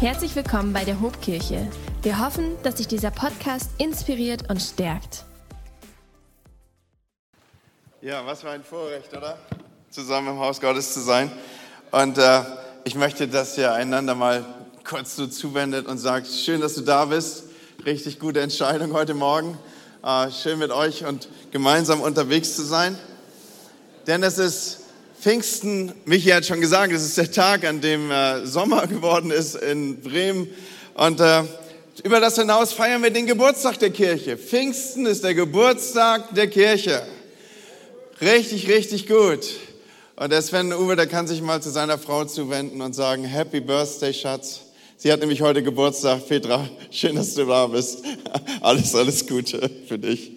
Herzlich willkommen bei der Hobkirche. Wir hoffen, dass sich dieser Podcast inspiriert und stärkt. Ja, was für ein Vorrecht, oder? Zusammen im Haus Gottes zu sein. Und äh, ich möchte, dass ihr einander mal kurz so zuwendet und sagt, schön, dass du da bist. Richtig gute Entscheidung heute Morgen. Äh, schön mit euch und gemeinsam unterwegs zu sein. Denn es ist Pfingsten, Michi hat schon gesagt, es ist der Tag, an dem äh, Sommer geworden ist in Bremen. Und äh, über das hinaus feiern wir den Geburtstag der Kirche. Pfingsten ist der Geburtstag der Kirche. Richtig, richtig gut. Und der Sven Uwe, der kann sich mal zu seiner Frau zuwenden und sagen, Happy Birthday, Schatz. Sie hat nämlich heute Geburtstag. Petra, schön, dass du da bist. Alles, alles Gute für dich.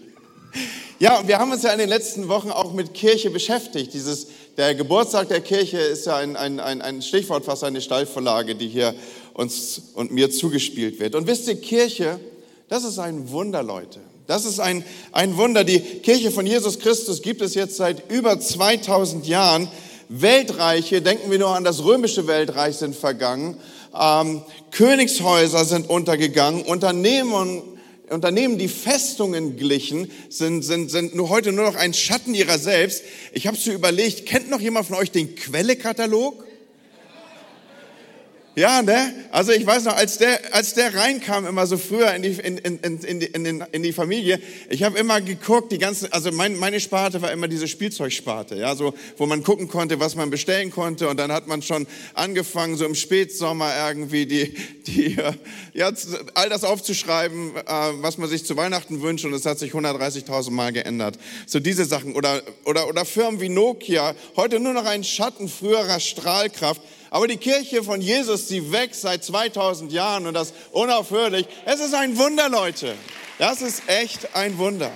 Ja, wir haben uns ja in den letzten Wochen auch mit Kirche beschäftigt. Dieses, der Geburtstag der Kirche ist ja ein, ein, ein, ein Stichwort, fast eine Steilvorlage, die hier uns und mir zugespielt wird. Und wisst ihr, Kirche, das ist ein Wunder, Leute. Das ist ein, ein Wunder. Die Kirche von Jesus Christus gibt es jetzt seit über 2000 Jahren. Weltreiche, denken wir nur an das römische Weltreich, sind vergangen. Ähm, Königshäuser sind untergegangen. Unternehmen Unternehmen, die Festungen glichen, sind, sind, sind nur heute nur noch ein Schatten ihrer selbst. Ich habe so überlegt, kennt noch jemand von euch den Quellekatalog? Ja, ne? Also ich weiß noch, als der, als der reinkam immer so früher in die, in, in, in, in, in, in die Familie, ich habe immer geguckt, die ganzen, also mein, meine Sparte war immer diese Spielzeugsparte, ja, so, wo man gucken konnte, was man bestellen konnte. Und dann hat man schon angefangen, so im Spätsommer irgendwie die, die, äh, ja, all das aufzuschreiben, äh, was man sich zu Weihnachten wünscht. Und es hat sich 130.000 Mal geändert. So diese Sachen. Oder, oder, oder Firmen wie Nokia, heute nur noch ein Schatten früherer Strahlkraft, aber die Kirche von Jesus, die wächst seit 2000 Jahren und das unaufhörlich. Es ist ein Wunder, Leute. Das ist echt ein Wunder.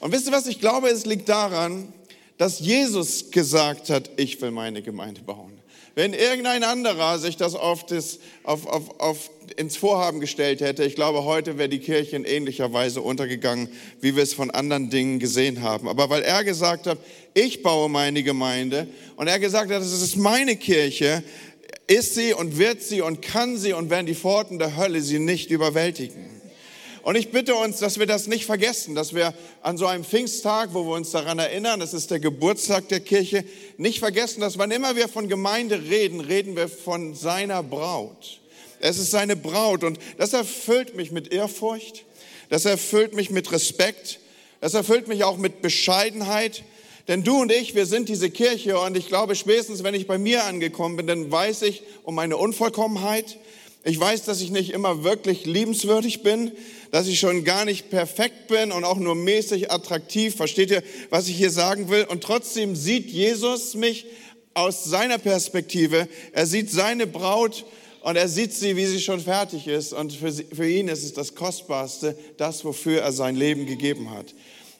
Und wisst ihr was? Ich glaube, es liegt daran, dass Jesus gesagt hat, ich will meine Gemeinde bauen. Wenn irgendein anderer sich das auf das, auf, auf, auf, ins Vorhaben gestellt hätte, ich glaube, heute wäre die Kirche in ähnlicher Weise untergegangen, wie wir es von anderen Dingen gesehen haben. Aber weil er gesagt hat, ich baue meine Gemeinde und er gesagt hat, es ist meine Kirche, ist sie und wird sie und kann sie und werden die Pforten der Hölle sie nicht überwältigen. Und ich bitte uns, dass wir das nicht vergessen, dass wir an so einem Pfingsttag, wo wir uns daran erinnern, es ist der Geburtstag der Kirche, nicht vergessen, dass wann immer wir von Gemeinde reden, reden wir von seiner Braut. Es ist seine Braut und das erfüllt mich mit Ehrfurcht, das erfüllt mich mit Respekt, das erfüllt mich auch mit Bescheidenheit, denn du und ich, wir sind diese Kirche und ich glaube, spätestens wenn ich bei mir angekommen bin, dann weiß ich um meine Unvollkommenheit, ich weiß, dass ich nicht immer wirklich liebenswürdig bin, dass ich schon gar nicht perfekt bin und auch nur mäßig attraktiv. Versteht ihr, was ich hier sagen will? Und trotzdem sieht Jesus mich aus seiner Perspektive. Er sieht seine Braut und er sieht sie, wie sie schon fertig ist. Und für, sie, für ihn ist es das Kostbarste, das, wofür er sein Leben gegeben hat.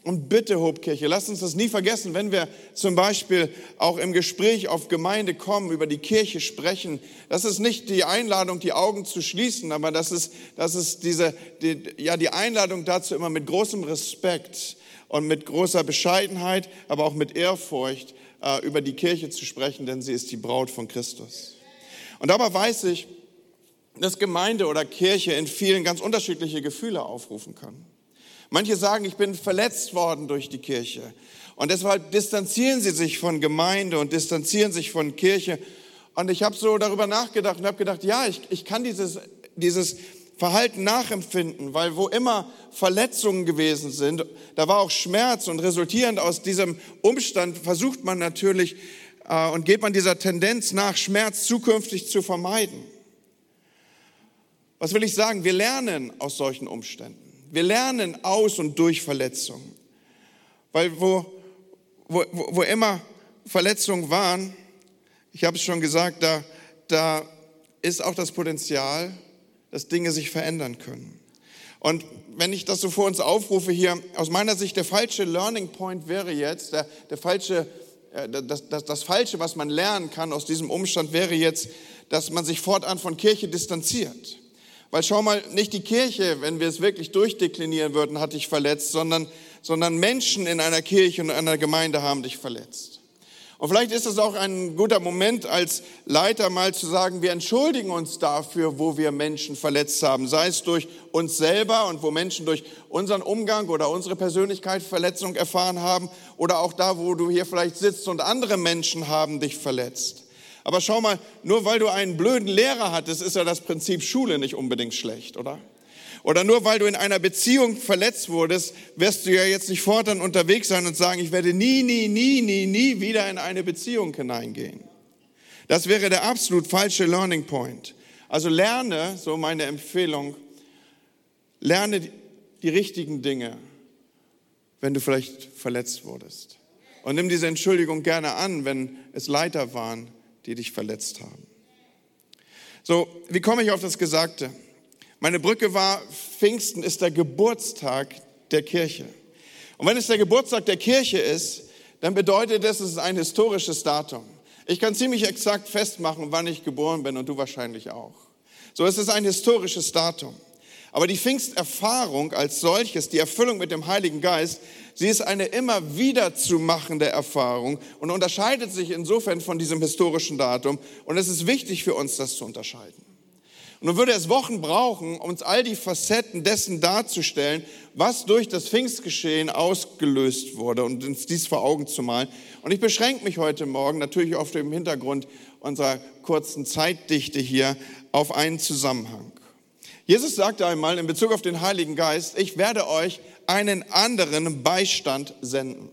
Und bitte, Hobkirche, lasst uns das nie vergessen, wenn wir zum Beispiel auch im Gespräch auf Gemeinde kommen, über die Kirche sprechen. Das ist nicht die Einladung, die Augen zu schließen, aber das ist, das ist diese, die, ja, die Einladung dazu immer mit großem Respekt und mit großer Bescheidenheit, aber auch mit Ehrfurcht äh, über die Kirche zu sprechen, denn sie ist die Braut von Christus. Und dabei weiß ich, dass Gemeinde oder Kirche in vielen ganz unterschiedliche Gefühle aufrufen kann. Manche sagen, ich bin verletzt worden durch die Kirche. Und deshalb distanzieren sie sich von Gemeinde und distanzieren sich von Kirche. Und ich habe so darüber nachgedacht und habe gedacht, ja, ich, ich kann dieses, dieses Verhalten nachempfinden, weil wo immer Verletzungen gewesen sind, da war auch Schmerz und resultierend aus diesem Umstand versucht man natürlich und geht man dieser Tendenz nach, Schmerz zukünftig zu vermeiden. Was will ich sagen? Wir lernen aus solchen Umständen. Wir lernen aus und durch Verletzungen. Weil wo, wo, wo immer Verletzungen waren, ich habe es schon gesagt, da, da ist auch das Potenzial, dass Dinge sich verändern können. Und wenn ich das so vor uns aufrufe hier, aus meiner Sicht der falsche Learning Point wäre jetzt, der, der falsche, äh, das, das, das Falsche, was man lernen kann aus diesem Umstand, wäre jetzt, dass man sich fortan von Kirche distanziert. Weil schau mal, nicht die Kirche, wenn wir es wirklich durchdeklinieren würden, hat dich verletzt, sondern, sondern Menschen in einer Kirche und einer Gemeinde haben dich verletzt. Und vielleicht ist es auch ein guter Moment als Leiter mal zu sagen, wir entschuldigen uns dafür, wo wir Menschen verletzt haben, sei es durch uns selber und wo Menschen durch unseren Umgang oder unsere Persönlichkeit Verletzung erfahren haben oder auch da, wo du hier vielleicht sitzt und andere Menschen haben dich verletzt. Aber schau mal, nur weil du einen blöden Lehrer hattest, ist ja das Prinzip Schule nicht unbedingt schlecht, oder? Oder nur weil du in einer Beziehung verletzt wurdest, wirst du ja jetzt nicht fortan unterwegs sein und sagen, ich werde nie, nie, nie, nie, nie wieder in eine Beziehung hineingehen. Das wäre der absolut falsche Learning Point. Also lerne, so meine Empfehlung, lerne die richtigen Dinge, wenn du vielleicht verletzt wurdest. Und nimm diese Entschuldigung gerne an, wenn es Leiter waren, die dich verletzt haben. So, wie komme ich auf das Gesagte? Meine Brücke war, Pfingsten ist der Geburtstag der Kirche. Und wenn es der Geburtstag der Kirche ist, dann bedeutet das, es ist ein historisches Datum. Ich kann ziemlich exakt festmachen, wann ich geboren bin und du wahrscheinlich auch. So es ist ein historisches Datum. Aber die Pfingsterfahrung als solches, die Erfüllung mit dem Heiligen Geist, sie ist eine immer wieder zu machende Erfahrung und unterscheidet sich insofern von diesem historischen Datum. Und es ist wichtig für uns, das zu unterscheiden. Und nun würde es Wochen brauchen, uns all die Facetten dessen darzustellen, was durch das Pfingstgeschehen ausgelöst wurde und uns dies vor Augen zu malen. Und ich beschränke mich heute Morgen natürlich auf dem Hintergrund unserer kurzen Zeitdichte hier auf einen Zusammenhang. Jesus sagte einmal in Bezug auf den Heiligen Geist, ich werde euch einen anderen Beistand senden.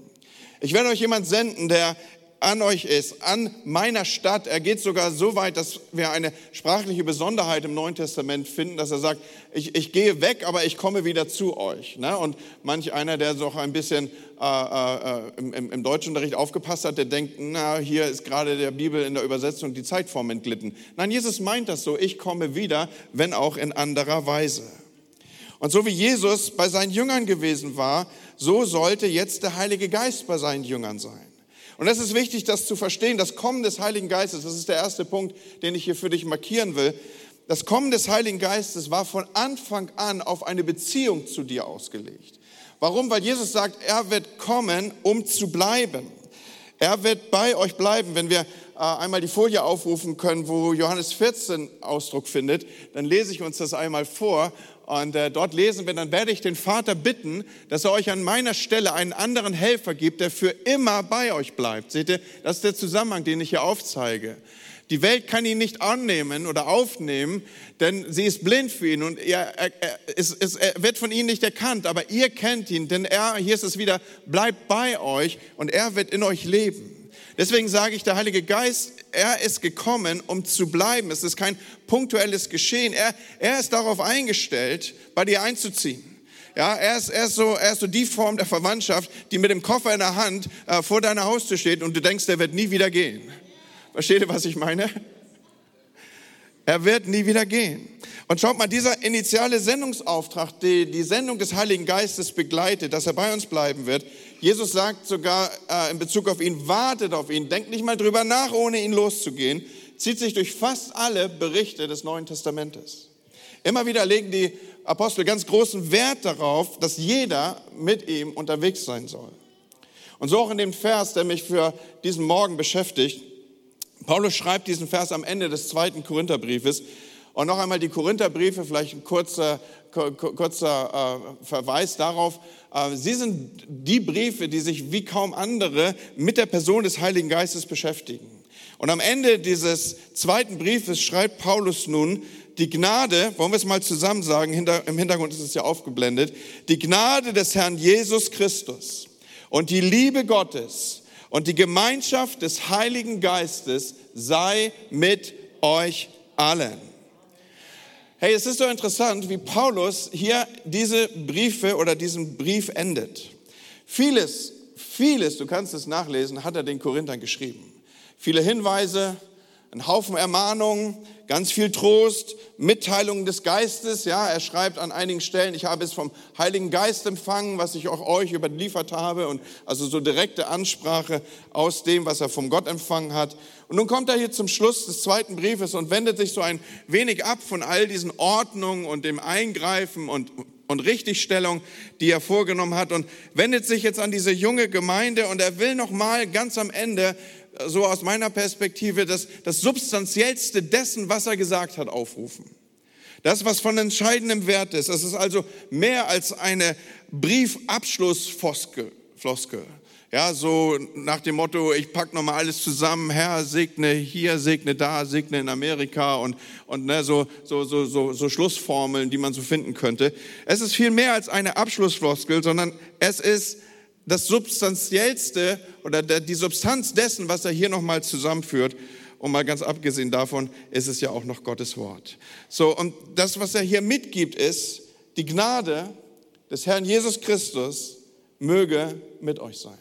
Ich werde euch jemand senden, der an euch ist, an meiner Stadt. Er geht sogar so weit, dass wir eine sprachliche Besonderheit im Neuen Testament finden, dass er sagt, ich, ich gehe weg, aber ich komme wieder zu euch. Ne? Und manch einer, der so ein bisschen äh, äh, im, im Deutschunterricht aufgepasst hat, der denkt, na, hier ist gerade der Bibel in der Übersetzung die Zeitform entglitten. Nein, Jesus meint das so, ich komme wieder, wenn auch in anderer Weise. Und so wie Jesus bei seinen Jüngern gewesen war, so sollte jetzt der Heilige Geist bei seinen Jüngern sein. Und es ist wichtig, das zu verstehen. Das Kommen des Heiligen Geistes, das ist der erste Punkt, den ich hier für dich markieren will. Das Kommen des Heiligen Geistes war von Anfang an auf eine Beziehung zu dir ausgelegt. Warum? Weil Jesus sagt, er wird kommen, um zu bleiben. Er wird bei euch bleiben. Wenn wir einmal die Folie aufrufen können, wo Johannes 14 Ausdruck findet, dann lese ich uns das einmal vor. Und äh, dort lesen wir, dann werde ich den Vater bitten, dass er euch an meiner Stelle einen anderen Helfer gibt, der für immer bei euch bleibt. Seht ihr, das ist der Zusammenhang, den ich hier aufzeige. Die Welt kann ihn nicht annehmen oder aufnehmen, denn sie ist blind für ihn und er, er, er, es, es, er wird von ihnen nicht erkannt, aber ihr kennt ihn, denn er, hier ist es wieder, bleibt bei euch und er wird in euch leben. Deswegen sage ich, der Heilige Geist, er ist gekommen, um zu bleiben. Es ist kein punktuelles Geschehen. Er, er ist darauf eingestellt, bei dir einzuziehen. Ja, er ist, er, ist so, er ist so die Form der Verwandtschaft, die mit dem Koffer in der Hand äh, vor deiner Haustür steht und du denkst, der wird nie wieder gehen. Versteht ihr, was ich meine? Er wird nie wieder gehen. Und schaut mal, dieser initiale Sendungsauftrag, die die Sendung des Heiligen Geistes begleitet, dass er bei uns bleiben wird. Jesus sagt sogar äh, in Bezug auf ihn, wartet auf ihn, denkt nicht mal drüber nach, ohne ihn loszugehen, zieht sich durch fast alle Berichte des Neuen Testamentes. Immer wieder legen die Apostel ganz großen Wert darauf, dass jeder mit ihm unterwegs sein soll. Und so auch in dem Vers, der mich für diesen Morgen beschäftigt. Paulus schreibt diesen Vers am Ende des zweiten Korintherbriefes. Und noch einmal die Korintherbriefe, vielleicht ein kurzer, kurzer äh, Verweis darauf. Äh, sie sind die Briefe, die sich wie kaum andere mit der Person des Heiligen Geistes beschäftigen. Und am Ende dieses zweiten Briefes schreibt Paulus nun, die Gnade, wollen wir es mal zusammen sagen, im Hintergrund ist es ja aufgeblendet, die Gnade des Herrn Jesus Christus und die Liebe Gottes und die Gemeinschaft des Heiligen Geistes sei mit euch allen. Hey, es ist so interessant, wie Paulus hier diese Briefe oder diesen Brief endet. Vieles, vieles, du kannst es nachlesen, hat er den Korinthern geschrieben. Viele Hinweise, ein Haufen Ermahnungen, ganz viel Trost, Mitteilungen des Geistes. Ja, er schreibt an einigen Stellen, ich habe es vom Heiligen Geist empfangen, was ich auch euch überliefert habe. Und also so direkte Ansprache aus dem, was er vom Gott empfangen hat. Und nun kommt er hier zum Schluss des zweiten Briefes und wendet sich so ein wenig ab von all diesen Ordnungen und dem Eingreifen und und Richtigstellung, die er vorgenommen hat und wendet sich jetzt an diese junge Gemeinde und er will noch mal ganz am Ende so aus meiner Perspektive das, das Substanziellste dessen, was er gesagt hat, aufrufen. Das, was von entscheidendem Wert ist. Das ist also mehr als eine Briefabschlussfloskel. Ja, so nach dem Motto, ich pack noch mal alles zusammen, Herr, segne hier, segne da, segne in Amerika und, und ne, so, so, so, so, so Schlussformeln, die man so finden könnte. Es ist viel mehr als eine Abschlussfloskel, sondern es ist das Substanziellste oder die Substanz dessen, was er hier noch mal zusammenführt. Und mal ganz abgesehen davon ist es ja auch noch Gottes Wort. So, und das, was er hier mitgibt, ist, die Gnade des Herrn Jesus Christus möge mit euch sein.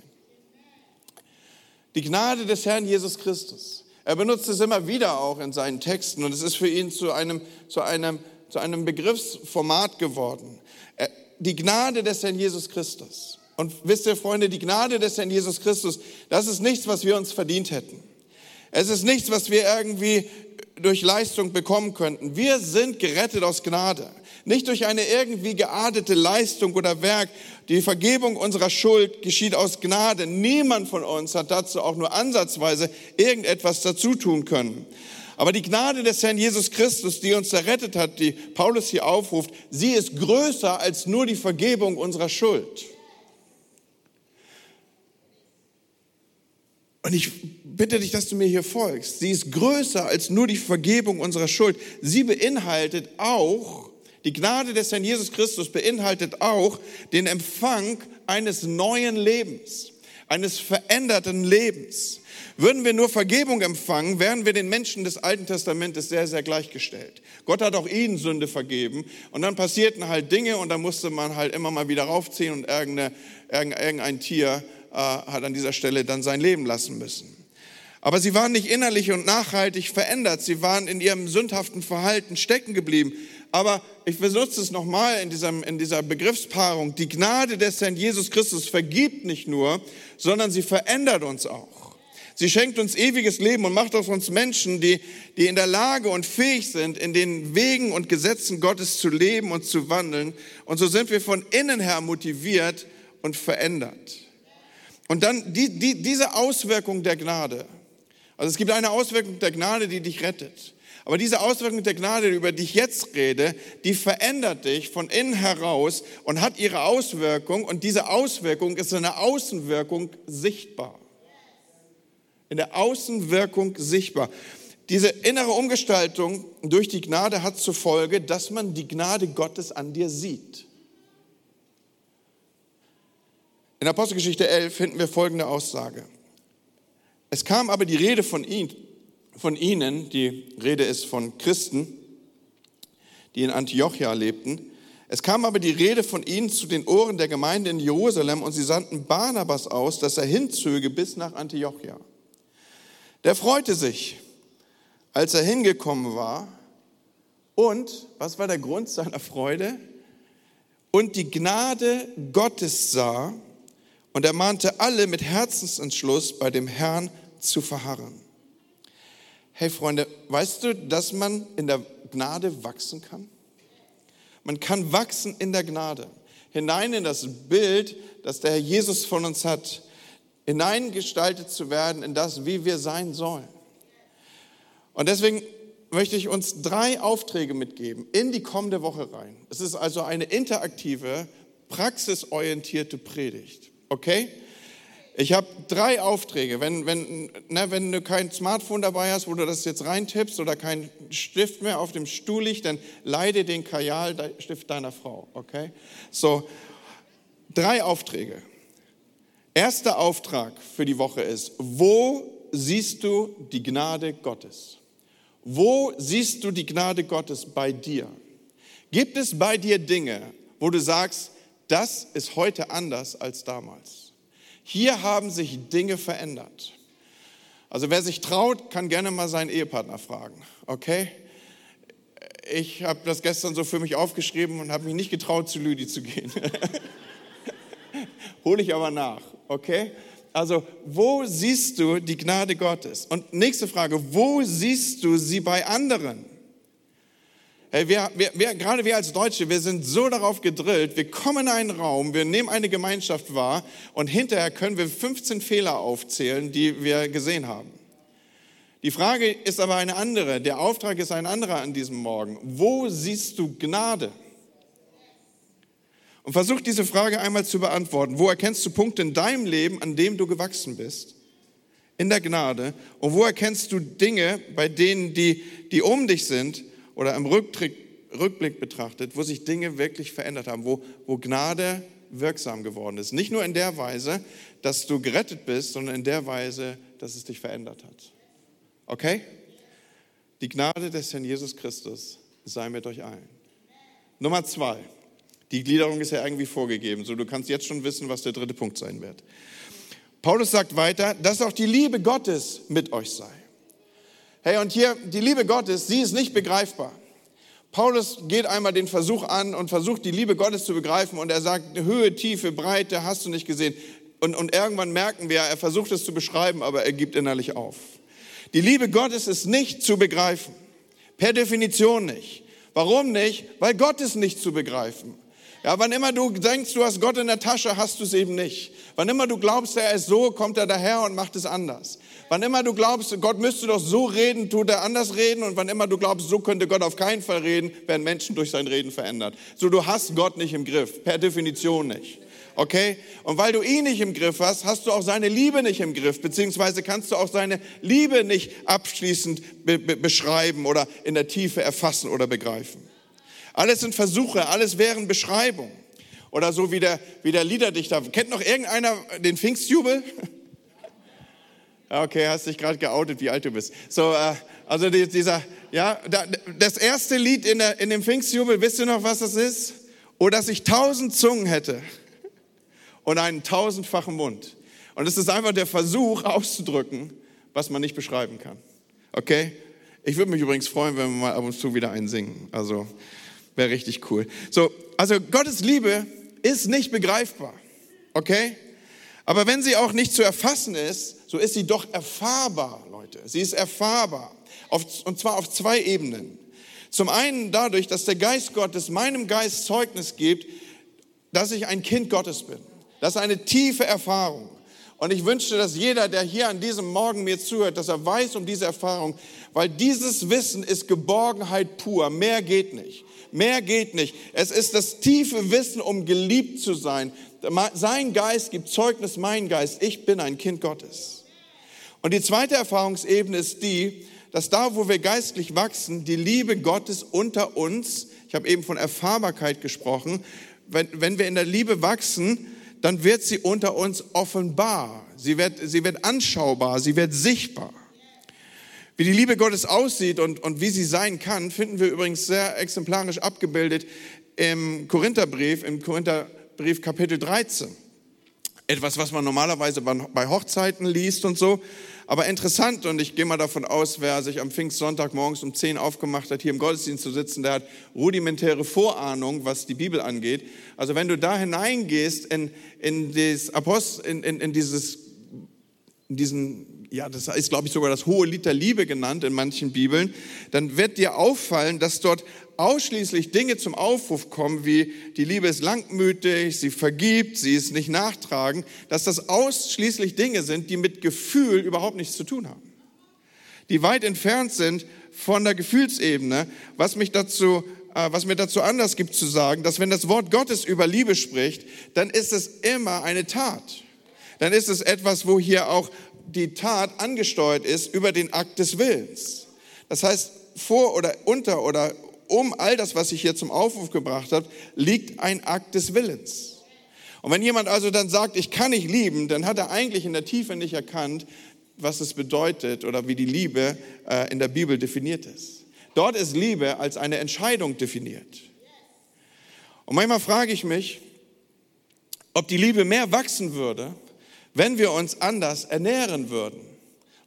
Die Gnade des Herrn Jesus Christus. Er benutzt es immer wieder auch in seinen Texten und es ist für ihn zu einem, zu einem, zu einem Begriffsformat geworden. Die Gnade des Herrn Jesus Christus. Und wisst ihr, Freunde, die Gnade des Herrn Jesus Christus, das ist nichts, was wir uns verdient hätten. Es ist nichts, was wir irgendwie durch Leistung bekommen könnten. Wir sind gerettet aus Gnade. Nicht durch eine irgendwie geadete Leistung oder Werk. Die Vergebung unserer Schuld geschieht aus Gnade. Niemand von uns hat dazu auch nur ansatzweise irgendetwas dazu tun können. Aber die Gnade des Herrn Jesus Christus, die uns errettet hat, die Paulus hier aufruft, sie ist größer als nur die Vergebung unserer Schuld. Und ich bitte dich, dass du mir hier folgst. Sie ist größer als nur die Vergebung unserer Schuld. Sie beinhaltet auch, die Gnade des Herrn Jesus Christus beinhaltet auch den Empfang eines neuen Lebens, eines veränderten Lebens. Würden wir nur Vergebung empfangen, wären wir den Menschen des Alten Testamentes sehr, sehr gleichgestellt. Gott hat auch ihnen Sünde vergeben und dann passierten halt Dinge und da musste man halt immer mal wieder raufziehen und irgendein Tier hat an dieser Stelle dann sein Leben lassen müssen. Aber sie waren nicht innerlich und nachhaltig verändert. Sie waren in ihrem sündhaften Verhalten stecken geblieben. Aber ich benutze es nochmal in, in dieser Begriffspaarung. Die Gnade des Herrn Jesus Christus vergibt nicht nur, sondern sie verändert uns auch. Sie schenkt uns ewiges Leben und macht aus uns Menschen, die, die in der Lage und fähig sind, in den Wegen und Gesetzen Gottes zu leben und zu wandeln. Und so sind wir von innen her motiviert und verändert. Und dann die, die, diese Auswirkung der Gnade. Also es gibt eine Auswirkung der Gnade, die dich rettet. Aber diese Auswirkung der Gnade, über die ich jetzt rede, die verändert dich von innen heraus und hat ihre Auswirkung. Und diese Auswirkung ist in der Außenwirkung sichtbar. In der Außenwirkung sichtbar. Diese innere Umgestaltung durch die Gnade hat zur Folge, dass man die Gnade Gottes an dir sieht. In Apostelgeschichte 11 finden wir folgende Aussage. Es kam aber die Rede von, ihn, von ihnen, die Rede ist von Christen, die in Antiochia lebten. Es kam aber die Rede von ihnen zu den Ohren der Gemeinde in Jerusalem und sie sandten Barnabas aus, dass er hinzöge bis nach Antiochia. Der freute sich, als er hingekommen war. Und was war der Grund seiner Freude? Und die Gnade Gottes sah und er mahnte alle mit Herzensentschluss bei dem Herrn zu verharren. Hey Freunde, weißt du, dass man in der Gnade wachsen kann? Man kann wachsen in der Gnade, hinein in das Bild, das der Herr Jesus von uns hat, hineingestaltet zu werden in das, wie wir sein sollen. Und deswegen möchte ich uns drei Aufträge mitgeben in die kommende Woche rein. Es ist also eine interaktive, praxisorientierte Predigt. Okay? Ich habe drei Aufträge. Wenn, wenn, ne, wenn du kein Smartphone dabei hast, wo du das jetzt reintippst oder kein Stift mehr auf dem Stuhl liegt, dann leide den Kajalstift deiner Frau. Okay? So, drei Aufträge. Erster Auftrag für die Woche ist, wo siehst du die Gnade Gottes? Wo siehst du die Gnade Gottes bei dir? Gibt es bei dir Dinge, wo du sagst, das ist heute anders als damals. Hier haben sich Dinge verändert. Also wer sich traut, kann gerne mal seinen Ehepartner fragen, okay? Ich habe das gestern so für mich aufgeschrieben und habe mich nicht getraut, zu Lüdi zu gehen. Hole ich aber nach, okay? Also, wo siehst du die Gnade Gottes? Und nächste Frage, wo siehst du sie bei anderen? Hey, wir, wir, wir, gerade wir als Deutsche, wir sind so darauf gedrillt, wir kommen in einen Raum, wir nehmen eine Gemeinschaft wahr und hinterher können wir 15 Fehler aufzählen, die wir gesehen haben. Die Frage ist aber eine andere, der Auftrag ist ein anderer an diesem Morgen. Wo siehst du Gnade? Und versuch diese Frage einmal zu beantworten. Wo erkennst du Punkte in deinem Leben, an dem du gewachsen bist? In der Gnade. Und wo erkennst du Dinge, bei denen die, die um dich sind, oder im Rückblick, Rückblick betrachtet, wo sich Dinge wirklich verändert haben, wo, wo Gnade wirksam geworden ist. Nicht nur in der Weise, dass du gerettet bist, sondern in der Weise, dass es dich verändert hat. Okay? Die Gnade des Herrn Jesus Christus sei mit euch allen. Nummer zwei. Die Gliederung ist ja irgendwie vorgegeben, so du kannst jetzt schon wissen, was der dritte Punkt sein wird. Paulus sagt weiter, dass auch die Liebe Gottes mit euch sei. Hey, und hier die Liebe Gottes, sie ist nicht begreifbar. Paulus geht einmal den Versuch an und versucht die Liebe Gottes zu begreifen und er sagt, Höhe, Tiefe, Breite hast du nicht gesehen. Und, und irgendwann merken wir, er versucht es zu beschreiben, aber er gibt innerlich auf. Die Liebe Gottes ist nicht zu begreifen. Per Definition nicht. Warum nicht? Weil Gott ist nicht zu begreifen. Ja, wann immer du denkst, du hast Gott in der Tasche, hast du es eben nicht. Wann immer du glaubst, er ist so, kommt er daher und macht es anders. Wann immer du glaubst, Gott müsste doch so reden, tut er anders reden. Und wann immer du glaubst, so könnte Gott auf keinen Fall reden, werden Menschen durch sein Reden verändert. So, du hast Gott nicht im Griff, per Definition nicht. Okay? Und weil du ihn nicht im Griff hast, hast du auch seine Liebe nicht im Griff, beziehungsweise kannst du auch seine Liebe nicht abschließend be be beschreiben oder in der Tiefe erfassen oder begreifen. Alles sind Versuche, alles wären Beschreibungen. Oder so wie der, wie der Liederdichter. Kennt noch irgendeiner den Pfingstjubel? Okay, hast dich gerade geoutet, wie alt du bist. So, äh, also dieser, ja, das erste Lied in, der, in dem Pfingstjubel, wisst ihr noch, was das ist? Oh, dass ich tausend Zungen hätte und einen tausendfachen Mund. Und es ist einfach der Versuch auszudrücken, was man nicht beschreiben kann. Okay? Ich würde mich übrigens freuen, wenn wir mal ab und zu wieder einen singen. Also wäre richtig cool. So, also Gottes Liebe ist nicht begreifbar. Okay? Aber wenn sie auch nicht zu erfassen ist, so ist sie doch erfahrbar, Leute. Sie ist erfahrbar. Auf, und zwar auf zwei Ebenen. Zum einen dadurch, dass der Geist Gottes meinem Geist Zeugnis gibt, dass ich ein Kind Gottes bin. Das ist eine tiefe Erfahrung. Und ich wünschte, dass jeder, der hier an diesem Morgen mir zuhört, dass er weiß um diese Erfahrung, weil dieses Wissen ist Geborgenheit pur. Mehr geht nicht. Mehr geht nicht. Es ist das tiefe Wissen, um geliebt zu sein, sein Geist gibt Zeugnis, mein Geist, ich bin ein Kind Gottes. Und die zweite Erfahrungsebene ist die, dass da, wo wir geistlich wachsen, die Liebe Gottes unter uns, ich habe eben von Erfahrbarkeit gesprochen, wenn, wenn wir in der Liebe wachsen, dann wird sie unter uns offenbar, sie wird, sie wird anschaubar, sie wird sichtbar. Wie die Liebe Gottes aussieht und, und wie sie sein kann, finden wir übrigens sehr exemplarisch abgebildet im Korintherbrief, im Korinther Brief Kapitel 13. Etwas, was man normalerweise bei Hochzeiten liest und so. Aber interessant, und ich gehe mal davon aus, wer sich am Pfingstsonntag morgens um 10 aufgemacht hat, hier im Gottesdienst zu sitzen, der hat rudimentäre Vorahnung, was die Bibel angeht. Also wenn du da hineingehst in, in, des Apost, in, in, in dieses, in diesen ja, das ist, glaube ich, sogar das hohe Lied der Liebe genannt in manchen Bibeln, dann wird dir auffallen, dass dort ausschließlich Dinge zum Aufruf kommen, wie die Liebe ist langmütig, sie vergibt, sie ist nicht nachtragend, dass das ausschließlich Dinge sind, die mit Gefühl überhaupt nichts zu tun haben. Die weit entfernt sind von der Gefühlsebene, was mich dazu äh, was mir dazu anders gibt zu sagen, dass wenn das Wort Gottes über Liebe spricht, dann ist es immer eine Tat. Dann ist es etwas, wo hier auch die Tat angesteuert ist über den Akt des Willens. Das heißt, vor oder unter oder um all das, was ich hier zum Aufruf gebracht habe, liegt ein Akt des Willens. Und wenn jemand also dann sagt, ich kann nicht lieben, dann hat er eigentlich in der Tiefe nicht erkannt, was es bedeutet oder wie die Liebe äh, in der Bibel definiert ist. Dort ist Liebe als eine Entscheidung definiert. Und manchmal frage ich mich, ob die Liebe mehr wachsen würde, wenn wir uns anders ernähren würden.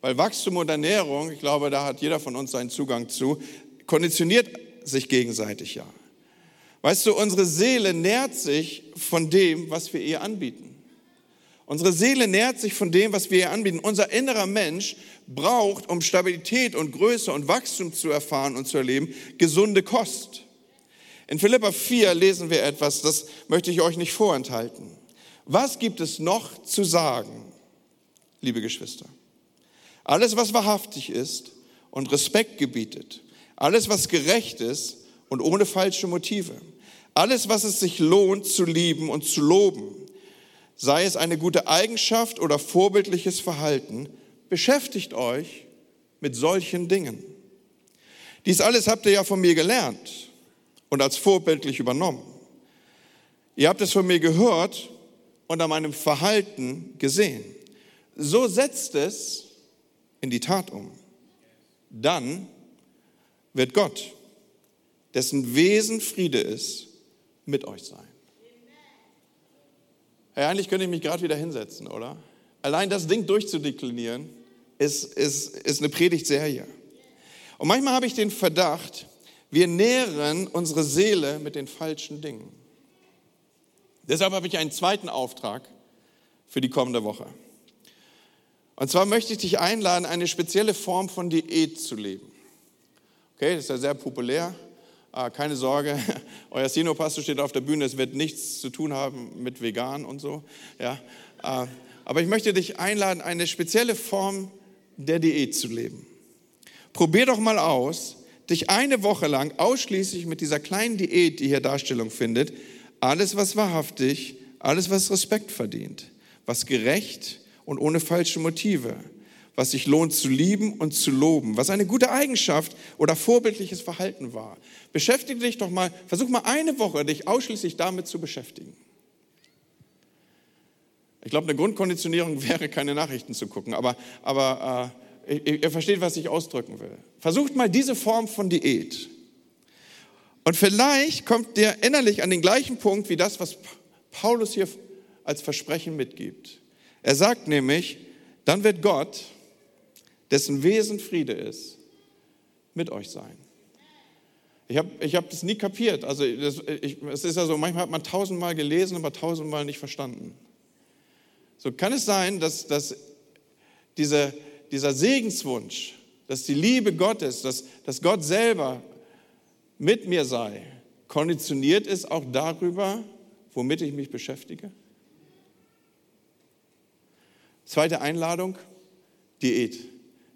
Weil Wachstum und Ernährung, ich glaube, da hat jeder von uns seinen Zugang zu, konditioniert sich gegenseitig ja. Weißt du, unsere Seele nährt sich von dem, was wir ihr anbieten. Unsere Seele nährt sich von dem, was wir ihr anbieten. Unser innerer Mensch braucht, um Stabilität und Größe und Wachstum zu erfahren und zu erleben, gesunde Kost. In Philippa 4 lesen wir etwas, das möchte ich euch nicht vorenthalten. Was gibt es noch zu sagen, liebe Geschwister? Alles, was wahrhaftig ist und Respekt gebietet, alles, was gerecht ist und ohne falsche Motive, alles, was es sich lohnt zu lieben und zu loben, sei es eine gute Eigenschaft oder vorbildliches Verhalten, beschäftigt euch mit solchen Dingen. Dies alles habt ihr ja von mir gelernt und als vorbildlich übernommen. Ihr habt es von mir gehört und an meinem Verhalten gesehen. So setzt es in die Tat um. Dann wird Gott, dessen Wesen Friede ist, mit euch sein. Ja, eigentlich könnte ich mich gerade wieder hinsetzen, oder? Allein das Ding durchzudeklinieren, ist, ist, ist eine Predigtserie. Und manchmal habe ich den Verdacht, wir nähren unsere Seele mit den falschen Dingen. Deshalb habe ich einen zweiten Auftrag für die kommende Woche. Und zwar möchte ich dich einladen, eine spezielle Form von Diät zu leben. Okay, das ist ja sehr populär. Ah, keine Sorge, euer Sinopastor steht auf der Bühne, es wird nichts zu tun haben mit vegan und so. Ja. Ah, aber ich möchte dich einladen, eine spezielle Form der Diät zu leben. Probier doch mal aus, dich eine Woche lang ausschließlich mit dieser kleinen Diät, die hier Darstellung findet, alles, was wahrhaftig, alles, was Respekt verdient, was gerecht und ohne falsche Motive, was sich lohnt zu lieben und zu loben, was eine gute Eigenschaft oder vorbildliches Verhalten war. Beschäftige dich doch mal, versuch mal eine Woche, dich ausschließlich damit zu beschäftigen. Ich glaube, eine Grundkonditionierung wäre, keine Nachrichten zu gucken, aber, aber äh, ihr, ihr versteht, was ich ausdrücken will. Versucht mal diese Form von Diät. Und vielleicht kommt der innerlich an den gleichen Punkt wie das, was Paulus hier als Versprechen mitgibt. Er sagt nämlich, dann wird Gott dessen Wesen Friede ist, mit euch sein. Ich habe ich hab das nie kapiert. Also das, ich, es ist ja so, manchmal hat man tausendmal gelesen, aber tausendmal nicht verstanden. So kann es sein, dass, dass diese, dieser Segenswunsch, dass die Liebe Gottes, dass, dass Gott selber mit mir sei, konditioniert ist auch darüber, womit ich mich beschäftige? Zweite Einladung, Diät.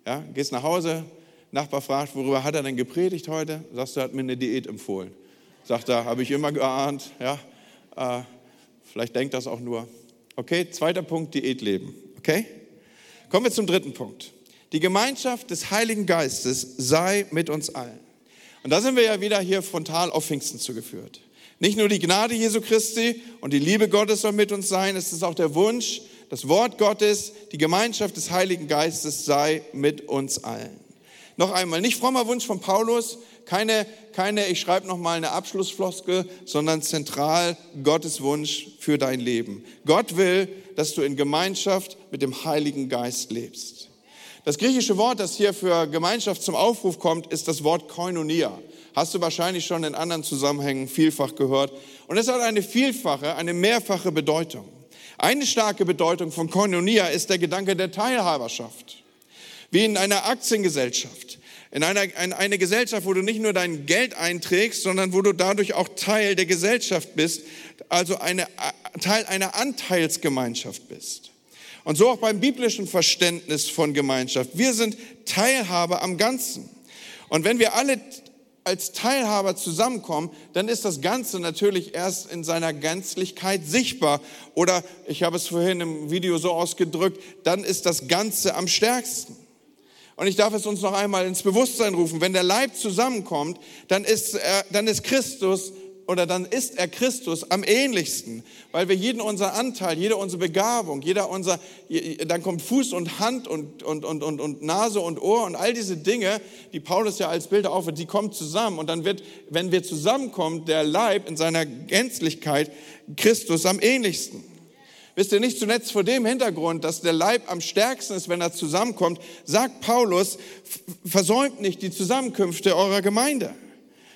Ja, gehst nach Hause, Nachbar fragt, worüber hat er denn gepredigt heute? Sagst du, er hat mir eine Diät empfohlen. Sagt er, habe ich immer geahnt. Ja, äh, vielleicht denkt das auch nur. Okay, zweiter Punkt, Diätleben. Okay? Kommen wir zum dritten Punkt. Die Gemeinschaft des Heiligen Geistes sei mit uns allen. Und da sind wir ja wieder hier frontal auf Pfingsten zugeführt. Nicht nur die Gnade Jesu Christi und die Liebe Gottes soll mit uns sein, es ist auch der Wunsch, das Wort Gottes, die Gemeinschaft des Heiligen Geistes sei mit uns allen. Noch einmal, nicht frommer Wunsch von Paulus, keine, keine ich schreibe noch mal eine Abschlussfloskel, sondern zentral Gottes Wunsch für dein Leben. Gott will, dass du in Gemeinschaft mit dem Heiligen Geist lebst. Das griechische Wort, das hier für Gemeinschaft zum Aufruf kommt, ist das Wort Koinonia. Hast du wahrscheinlich schon in anderen Zusammenhängen vielfach gehört. Und es hat eine vielfache, eine mehrfache Bedeutung. Eine starke Bedeutung von Koinonia ist der Gedanke der Teilhaberschaft. Wie in einer Aktiengesellschaft. In einer, in eine Gesellschaft, wo du nicht nur dein Geld einträgst, sondern wo du dadurch auch Teil der Gesellschaft bist, also eine, Teil einer Anteilsgemeinschaft bist. Und so auch beim biblischen Verständnis von Gemeinschaft. Wir sind Teilhaber am Ganzen. Und wenn wir alle als Teilhaber zusammenkommen, dann ist das Ganze natürlich erst in seiner Gänzlichkeit sichtbar. Oder ich habe es vorhin im Video so ausgedrückt, dann ist das Ganze am stärksten. Und ich darf es uns noch einmal ins Bewusstsein rufen. Wenn der Leib zusammenkommt, dann ist, er, dann ist Christus oder dann ist er Christus am ähnlichsten, weil wir jeden unser Anteil, jede unsere Begabung, jeder unser, dann kommt Fuß und Hand und, und, und, und, und Nase und Ohr und all diese Dinge, die Paulus ja als Bilder aufwirft, die kommen zusammen und dann wird, wenn wir zusammenkommen, der Leib in seiner Gänzlichkeit Christus am ähnlichsten. Wisst ihr, nicht zuletzt vor dem Hintergrund, dass der Leib am stärksten ist, wenn er zusammenkommt, sagt Paulus, versäumt nicht die Zusammenkünfte eurer Gemeinde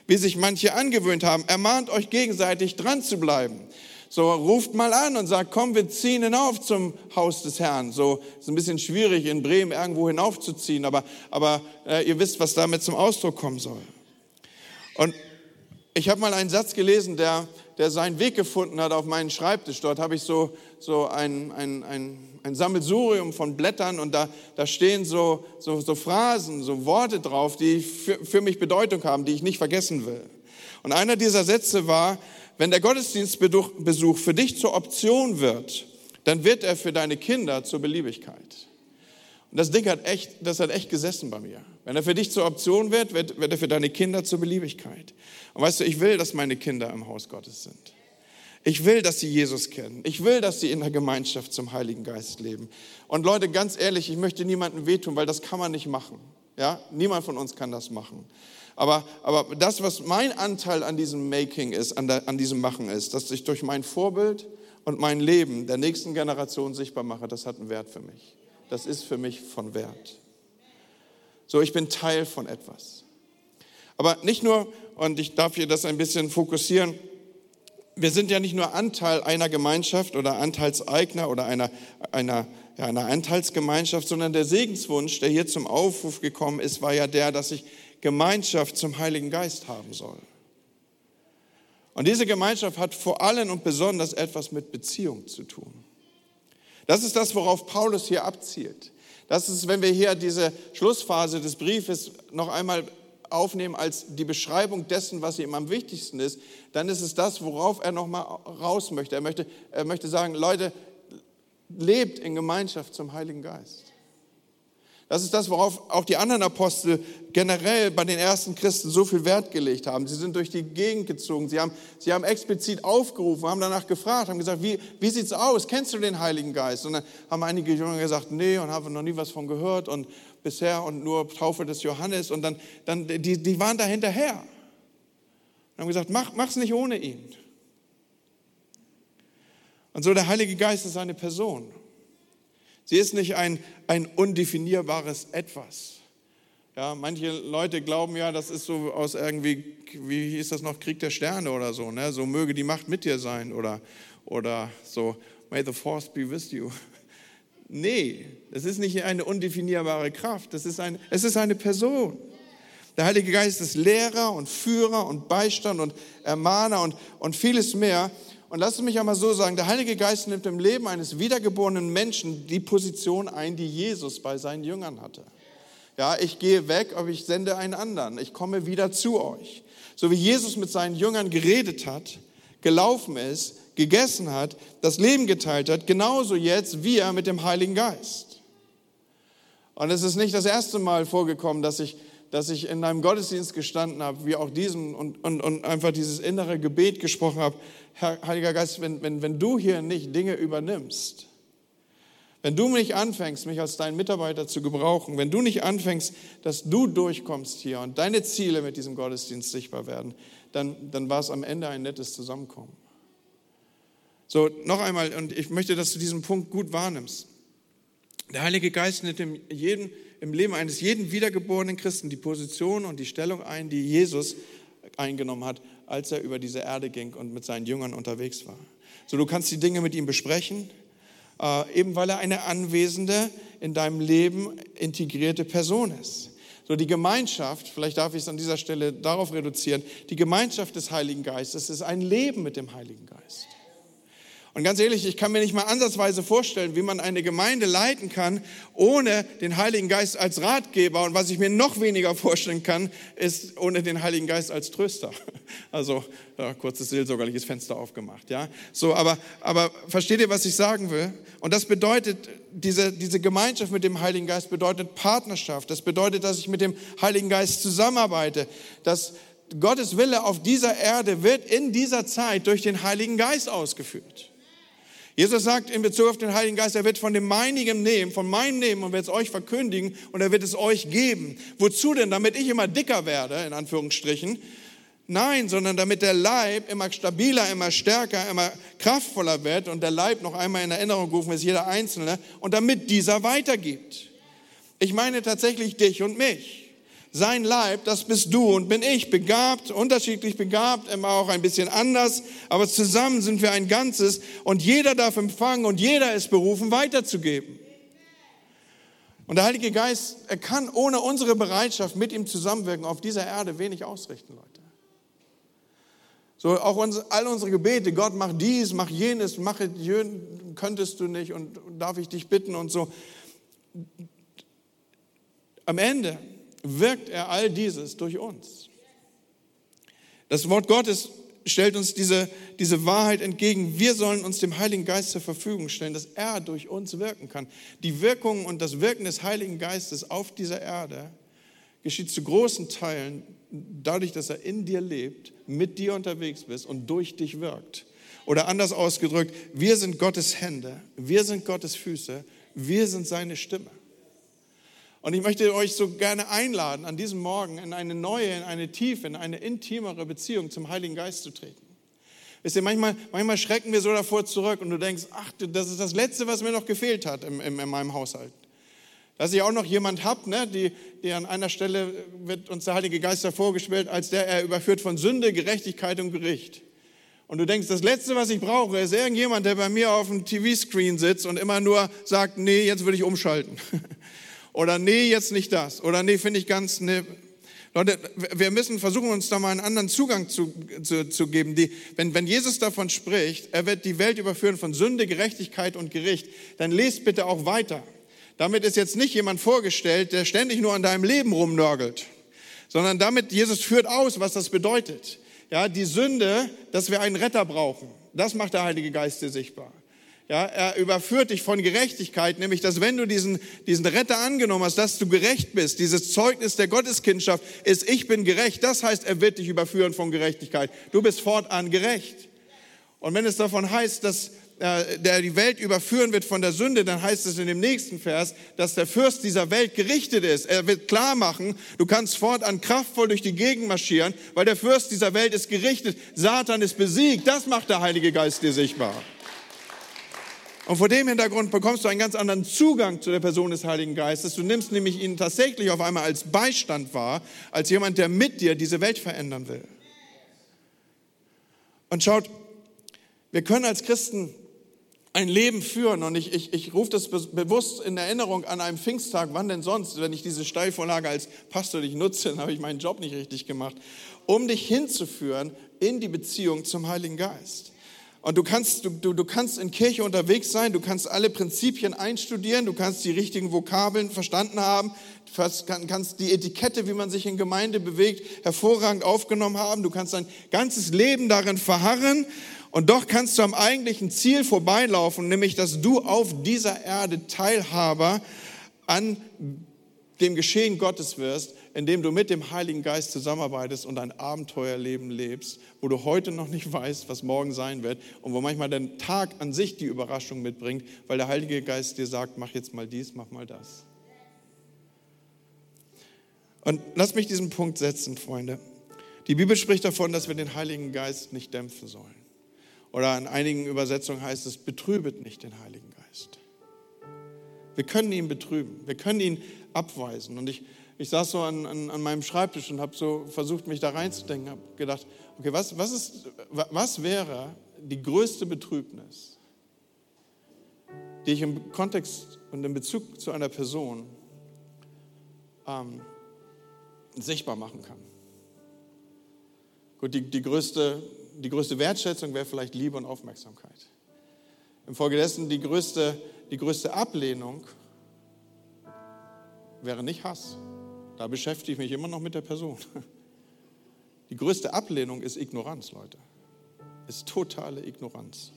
wie sich manche angewöhnt haben. Ermahnt euch gegenseitig dran zu bleiben, So ruft mal an und sagt, komm, wir ziehen hinauf zum Haus des Herrn. So ist ein bisschen schwierig in Bremen irgendwo hinaufzuziehen, aber, aber äh, ihr wisst, was damit zum Ausdruck kommen soll. Und ich habe mal einen Satz gelesen, der, der seinen Weg gefunden hat auf meinen Schreibtisch. Dort habe ich so, so ein, ein, ein, ein Sammelsurium von Blättern und da, da stehen so, so, so Phrasen, so Worte drauf, die für, für mich Bedeutung haben, die ich nicht vergessen will. Und einer dieser Sätze war, wenn der Gottesdienstbesuch für dich zur Option wird, dann wird er für deine Kinder zur Beliebigkeit. Und das Ding hat echt, das hat echt gesessen bei mir. Wenn er für dich zur Option wird, wird, wird er für deine Kinder zur Beliebigkeit. Und weißt du, ich will, dass meine Kinder im Haus Gottes sind. Ich will, dass sie Jesus kennen. Ich will, dass sie in der Gemeinschaft zum Heiligen Geist leben. Und Leute, ganz ehrlich, ich möchte niemandem wehtun, weil das kann man nicht machen. Ja, niemand von uns kann das machen. Aber, aber das, was mein Anteil an diesem Making ist, an, der, an diesem Machen ist, dass ich durch mein Vorbild und mein Leben der nächsten Generation sichtbar mache, das hat einen Wert für mich. Das ist für mich von Wert. So, ich bin Teil von etwas. Aber nicht nur, und ich darf hier das ein bisschen fokussieren, wir sind ja nicht nur Anteil einer Gemeinschaft oder Anteilseigner oder einer, einer, ja, einer Anteilsgemeinschaft, sondern der Segenswunsch, der hier zum Aufruf gekommen ist, war ja der, dass ich Gemeinschaft zum Heiligen Geist haben soll. Und diese Gemeinschaft hat vor allem und besonders etwas mit Beziehung zu tun. Das ist das, worauf Paulus hier abzielt. Das ist, wenn wir hier diese Schlussphase des Briefes noch einmal aufnehmen als die Beschreibung dessen, was ihm am wichtigsten ist, dann ist es das, worauf er noch mal raus möchte. Er möchte, er möchte sagen, Leute, lebt in Gemeinschaft zum Heiligen Geist. Das ist das, worauf auch die anderen Apostel generell bei den ersten Christen so viel Wert gelegt haben. Sie sind durch die Gegend gezogen. Sie haben, sie haben explizit aufgerufen, haben danach gefragt, haben gesagt, wie, wie sieht's aus? Kennst du den Heiligen Geist? Und dann haben einige Jünger gesagt, nee, und haben noch nie was von gehört und bisher und nur Taufe des Johannes. Und dann, dann die, die waren da hinterher. Und haben gesagt, mach, mach's nicht ohne ihn. Und so der Heilige Geist ist eine Person. Sie ist nicht ein, ein undefinierbares Etwas. Ja, manche Leute glauben ja, das ist so aus irgendwie, wie hieß das noch, Krieg der Sterne oder so, ne? so möge die Macht mit dir sein oder, oder so, may the force be with you. Nee, das ist nicht eine undefinierbare Kraft, das ist eine, es ist eine Person. Der Heilige Geist ist Lehrer und Führer und Beistand und Ermahner und, und vieles mehr. Und lass mich einmal so sagen, der Heilige Geist nimmt im Leben eines wiedergeborenen Menschen die Position ein, die Jesus bei seinen Jüngern hatte. Ja, ich gehe weg, aber ich sende einen anderen. Ich komme wieder zu euch. So wie Jesus mit seinen Jüngern geredet hat, gelaufen ist, gegessen hat, das Leben geteilt hat, genauso jetzt wir mit dem Heiligen Geist. Und es ist nicht das erste Mal vorgekommen, dass ich dass ich in einem Gottesdienst gestanden habe, wie auch diesem und, und, und einfach dieses innere Gebet gesprochen habe. Herr Heiliger Geist, wenn, wenn, wenn du hier nicht Dinge übernimmst, wenn du nicht anfängst, mich als deinen Mitarbeiter zu gebrauchen, wenn du nicht anfängst, dass du durchkommst hier und deine Ziele mit diesem Gottesdienst sichtbar werden, dann, dann war es am Ende ein nettes Zusammenkommen. So, noch einmal, und ich möchte, dass du diesen Punkt gut wahrnimmst. Der Heilige Geist nimmt in jedem im Leben eines jeden wiedergeborenen Christen die Position und die Stellung ein, die Jesus eingenommen hat, als er über diese Erde ging und mit seinen Jüngern unterwegs war. So, du kannst die Dinge mit ihm besprechen, äh, eben weil er eine anwesende, in deinem Leben integrierte Person ist. So, die Gemeinschaft, vielleicht darf ich es an dieser Stelle darauf reduzieren, die Gemeinschaft des Heiligen Geistes ist ein Leben mit dem Heiligen Geist. Und ganz ehrlich, ich kann mir nicht mal ansatzweise vorstellen, wie man eine Gemeinde leiten kann, ohne den Heiligen Geist als Ratgeber. Und was ich mir noch weniger vorstellen kann, ist ohne den Heiligen Geist als Tröster. Also, ja, kurzes seelsorgerliches Fenster aufgemacht, ja. So, aber, aber versteht ihr, was ich sagen will? Und das bedeutet, diese, diese Gemeinschaft mit dem Heiligen Geist bedeutet Partnerschaft. Das bedeutet, dass ich mit dem Heiligen Geist zusammenarbeite, dass Gottes Wille auf dieser Erde wird in dieser Zeit durch den Heiligen Geist ausgeführt. Jesus sagt in Bezug auf den Heiligen Geist, er wird von dem meinigen nehmen, von meinem nehmen und wird es euch verkündigen und er wird es euch geben. Wozu denn? Damit ich immer dicker werde, in Anführungsstrichen. Nein, sondern damit der Leib immer stabiler, immer stärker, immer kraftvoller wird und der Leib noch einmal in Erinnerung gerufen ist, jeder Einzelne, und damit dieser weitergibt. Ich meine tatsächlich dich und mich. Sein Leib, das bist du und bin ich, begabt, unterschiedlich begabt, immer auch ein bisschen anders, aber zusammen sind wir ein Ganzes und jeder darf empfangen und jeder ist berufen, weiterzugeben. Und der Heilige Geist, er kann ohne unsere Bereitschaft mit ihm zusammenwirken auf dieser Erde wenig ausrichten, Leute. So auch uns, all unsere Gebete, Gott mach dies, mach jenes, mach jön, könntest du nicht und darf ich dich bitten und so. Am Ende wirkt er all dieses durch uns. Das Wort Gottes stellt uns diese, diese Wahrheit entgegen. Wir sollen uns dem Heiligen Geist zur Verfügung stellen, dass er durch uns wirken kann. Die Wirkung und das Wirken des Heiligen Geistes auf dieser Erde geschieht zu großen Teilen dadurch, dass er in dir lebt, mit dir unterwegs bist und durch dich wirkt. Oder anders ausgedrückt, wir sind Gottes Hände, wir sind Gottes Füße, wir sind seine Stimme. Und ich möchte euch so gerne einladen, an diesem Morgen in eine neue, in eine tiefe, in eine intimere Beziehung zum Heiligen Geist zu treten. Wisst ihr, manchmal, manchmal schrecken wir so davor zurück und du denkst, ach, das ist das Letzte, was mir noch gefehlt hat in, in, in meinem Haushalt. Dass ich auch noch jemand habe, ne, die, die an einer Stelle wird uns der Heilige Geist vorgestellt, als der er überführt von Sünde, Gerechtigkeit und Gericht. Und du denkst, das Letzte, was ich brauche, ist irgendjemand, der bei mir auf dem TV-Screen sitzt und immer nur sagt, nee, jetzt würde ich umschalten. Oder nee, jetzt nicht das. Oder nee, finde ich ganz, nee. Leute, wir müssen versuchen, uns da mal einen anderen Zugang zu, zu, zu geben. Die, wenn, wenn Jesus davon spricht, er wird die Welt überführen von Sünde, Gerechtigkeit und Gericht, dann lest bitte auch weiter. Damit ist jetzt nicht jemand vorgestellt, der ständig nur an deinem Leben rumnörgelt, sondern damit Jesus führt aus, was das bedeutet. Ja, die Sünde, dass wir einen Retter brauchen. Das macht der Heilige Geist dir sichtbar. Ja, er überführt dich von Gerechtigkeit, nämlich dass wenn du diesen, diesen Retter angenommen hast, dass du gerecht bist, dieses Zeugnis der Gotteskindschaft ist, ich bin gerecht, das heißt, er wird dich überführen von Gerechtigkeit. Du bist fortan gerecht. Und wenn es davon heißt, dass äh, der die Welt überführen wird von der Sünde, dann heißt es in dem nächsten Vers, dass der Fürst dieser Welt gerichtet ist. Er wird klar machen, du kannst fortan kraftvoll durch die Gegend marschieren, weil der Fürst dieser Welt ist gerichtet. Satan ist besiegt. Das macht der Heilige Geist dir sichtbar. Und vor dem Hintergrund bekommst du einen ganz anderen Zugang zu der Person des Heiligen Geistes. Du nimmst nämlich ihn tatsächlich auf einmal als Beistand wahr, als jemand, der mit dir diese Welt verändern will. Und schaut, wir können als Christen ein Leben führen. Und ich, ich, ich rufe das bewusst in Erinnerung an einem Pfingsttag, wann denn sonst, wenn ich diese Steilvorlage als Pastor nicht nutze, dann habe ich meinen Job nicht richtig gemacht, um dich hinzuführen in die Beziehung zum Heiligen Geist. Und du kannst, du, du, du kannst in Kirche unterwegs sein, du kannst alle Prinzipien einstudieren, du kannst die richtigen Vokabeln verstanden haben, du kannst die Etikette, wie man sich in Gemeinde bewegt, hervorragend aufgenommen haben, du kannst dein ganzes Leben darin verharren und doch kannst du am eigentlichen Ziel vorbeilaufen, nämlich dass du auf dieser Erde Teilhaber an dem Geschehen Gottes wirst, indem du mit dem Heiligen Geist zusammenarbeitest und ein Abenteuerleben lebst, wo du heute noch nicht weißt, was morgen sein wird und wo manchmal der Tag an sich die Überraschung mitbringt, weil der Heilige Geist dir sagt, mach jetzt mal dies, mach mal das. Und lass mich diesen Punkt setzen, Freunde. Die Bibel spricht davon, dass wir den Heiligen Geist nicht dämpfen sollen. Oder in einigen Übersetzungen heißt es, betrübet nicht den Heiligen Geist. Wir können ihn betrüben, wir können ihn abweisen. Und ich, ich saß so an, an, an meinem Schreibtisch und habe so versucht, mich da reinzudenken, habe gedacht, okay, was, was, ist, was wäre die größte Betrübnis, die ich im Kontext und in Bezug zu einer Person ähm, sichtbar machen kann? Gut, die, die größte die größte Wertschätzung wäre vielleicht Liebe und Aufmerksamkeit. Infolgedessen die größte, die größte Ablehnung wäre nicht Hass. Da beschäftige ich mich immer noch mit der Person. Die größte Ablehnung ist Ignoranz, Leute. Ist totale Ignoranz.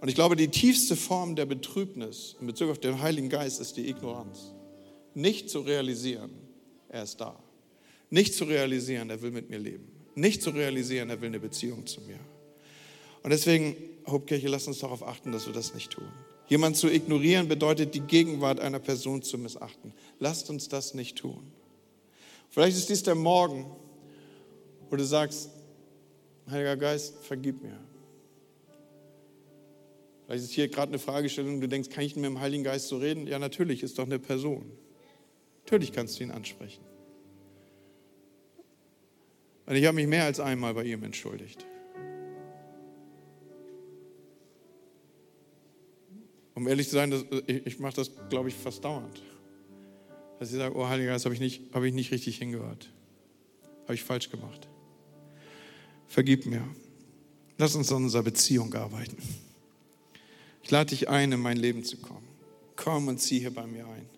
Und ich glaube, die tiefste Form der Betrübnis in Bezug auf den Heiligen Geist ist die Ignoranz. Nicht zu realisieren, er ist da. Nicht zu realisieren, er will mit mir leben nicht zu realisieren, er will eine Beziehung zu mir. Und deswegen, Hauptkirche, lass uns darauf achten, dass wir das nicht tun. Jemand zu ignorieren bedeutet, die Gegenwart einer Person zu missachten. Lasst uns das nicht tun. Vielleicht ist dies der Morgen, wo du sagst, Heiliger Geist, vergib mir. Vielleicht ist hier gerade eine Fragestellung, du denkst, kann ich mit dem Heiligen Geist so reden? Ja, natürlich, ist doch eine Person. Natürlich kannst du ihn ansprechen. Und ich habe mich mehr als einmal bei ihm entschuldigt. Um ehrlich zu sein, das, ich, ich mache das, glaube ich, fast dauernd. Dass ich sage, oh Heiliger Geist, habe ich, nicht, hab ich nicht richtig hingehört. Habe ich falsch gemacht. Vergib mir. Lass uns an unserer Beziehung arbeiten. Ich lade dich ein, in mein Leben zu kommen. Komm und zieh hier bei mir ein.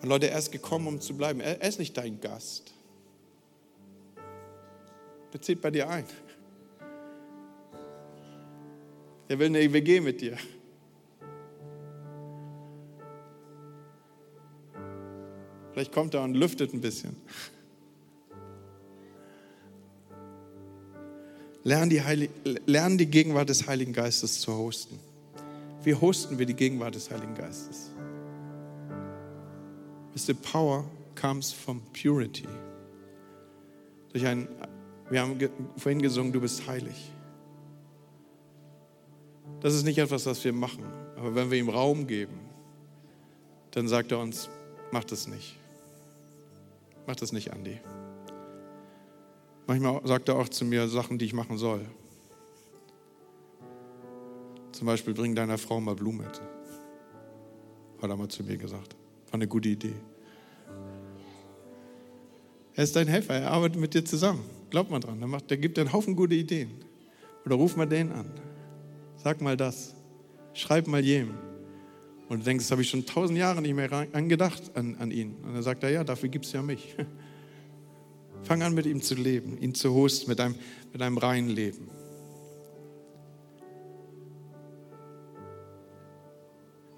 Und Leute, er ist gekommen, um zu bleiben. Er, ist nicht dein Gast. Der zieht bei dir ein. Er will eine WG mit dir. Vielleicht kommt er und lüftet ein bisschen. Lernen die, lernen die Gegenwart des Heiligen Geistes zu hosten. Wie hosten wir die Gegenwart des Heiligen Geistes? The power comes from purity. Durch ein, wir haben vorhin gesungen, du bist heilig. Das ist nicht etwas, was wir machen. Aber wenn wir ihm Raum geben, dann sagt er uns, mach das nicht. Mach das nicht, Andi. Manchmal sagt er auch zu mir Sachen, die ich machen soll. Zum Beispiel, bring deiner Frau mal Blumen mit. Hat er mal zu mir gesagt. War eine gute Idee. Er ist dein Helfer, er arbeitet mit dir zusammen. Glaubt mal dran, der, macht, der gibt dir einen Haufen gute Ideen. Oder ruf mal den an. Sag mal das. Schreib mal jem. Und du denkst, das habe ich schon tausend Jahre nicht mehr angedacht an, an ihn. Und dann sagt er, ja, dafür gibt es ja mich. Fang an, mit ihm zu leben, ihn zu hosten, mit einem, mit einem reinen Leben.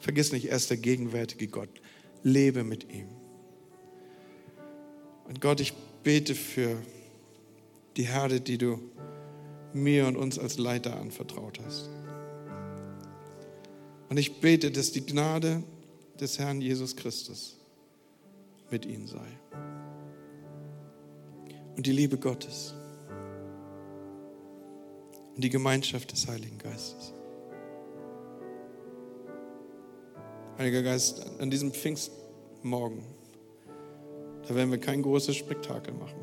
Vergiss nicht, er ist der gegenwärtige Gott. Lebe mit ihm. Und Gott, ich bete für die Herde, die du mir und uns als Leiter anvertraut hast. Und ich bete, dass die Gnade des Herrn Jesus Christus mit ihnen sei und die Liebe Gottes und die Gemeinschaft des Heiligen Geistes. Heiliger Geist, an diesem Pfingstmorgen, da werden wir kein großes Spektakel machen.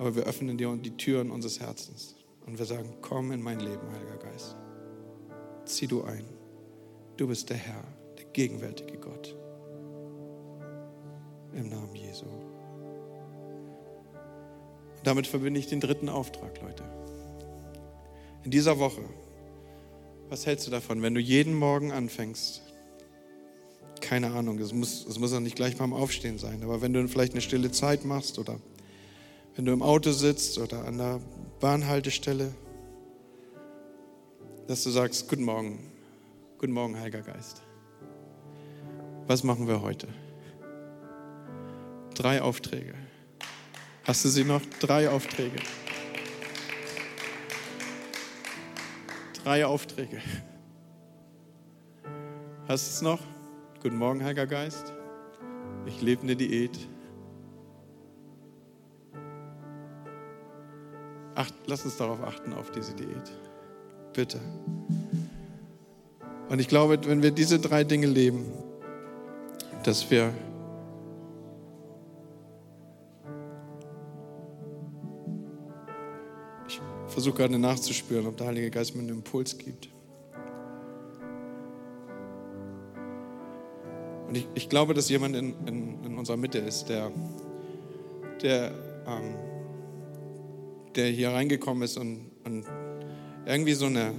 Aber wir öffnen dir die Türen unseres Herzens und wir sagen, komm in mein Leben, Heiliger Geist. Zieh du ein. Du bist der Herr, der gegenwärtige Gott. Im Namen Jesu. Damit verbinde ich den dritten Auftrag, Leute. In dieser Woche, was hältst du davon, wenn du jeden Morgen anfängst? Keine Ahnung, es muss, es muss ja nicht gleich beim Aufstehen sein, aber wenn du vielleicht eine stille Zeit machst oder wenn du im Auto sitzt oder an der Bahnhaltestelle, dass du sagst, guten Morgen, guten Morgen, Heiliger Geist. Was machen wir heute? Drei Aufträge. Hast du sie noch? Drei Aufträge. Drei Aufträge. Hast du es noch? Guten Morgen, Heiliger Geist. Ich lebe eine Diät. Acht, lass uns darauf achten, auf diese Diät. Bitte. Und ich glaube, wenn wir diese drei Dinge leben, dass wir versuche gerade nachzuspüren, ob der Heilige Geist mir einen Impuls gibt. Und ich, ich glaube, dass jemand in, in, in, unserer Mitte ist, der, der, ähm, der hier reingekommen ist und, und irgendwie so eine,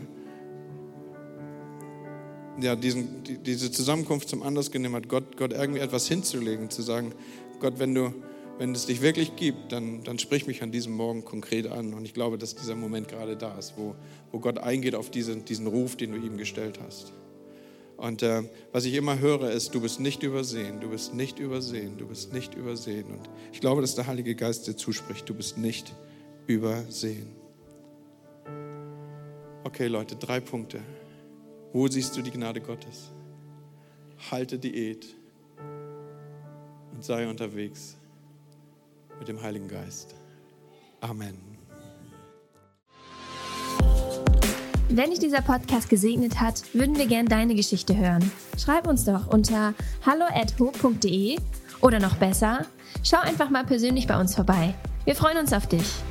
ja, diesen, die, diese Zusammenkunft zum Anlass genommen hat, Gott, Gott irgendwie etwas hinzulegen, zu sagen, Gott, wenn du, wenn es dich wirklich gibt, dann, dann sprich mich an diesem Morgen konkret an. Und ich glaube, dass dieser Moment gerade da ist, wo, wo Gott eingeht auf diesen, diesen Ruf, den du ihm gestellt hast. Und äh, was ich immer höre, ist, du bist nicht übersehen, du bist nicht übersehen, du bist nicht übersehen. Und ich glaube, dass der Heilige Geist dir zuspricht, du bist nicht übersehen. Okay, Leute, drei Punkte. Wo siehst du die Gnade Gottes? Halte Diät und sei unterwegs mit dem Heiligen Geist. Amen. Wenn dich dieser Podcast gesegnet hat, würden wir gern deine Geschichte hören. Schreib uns doch unter hallo@ho.de oder noch besser, schau einfach mal persönlich bei uns vorbei. Wir freuen uns auf dich.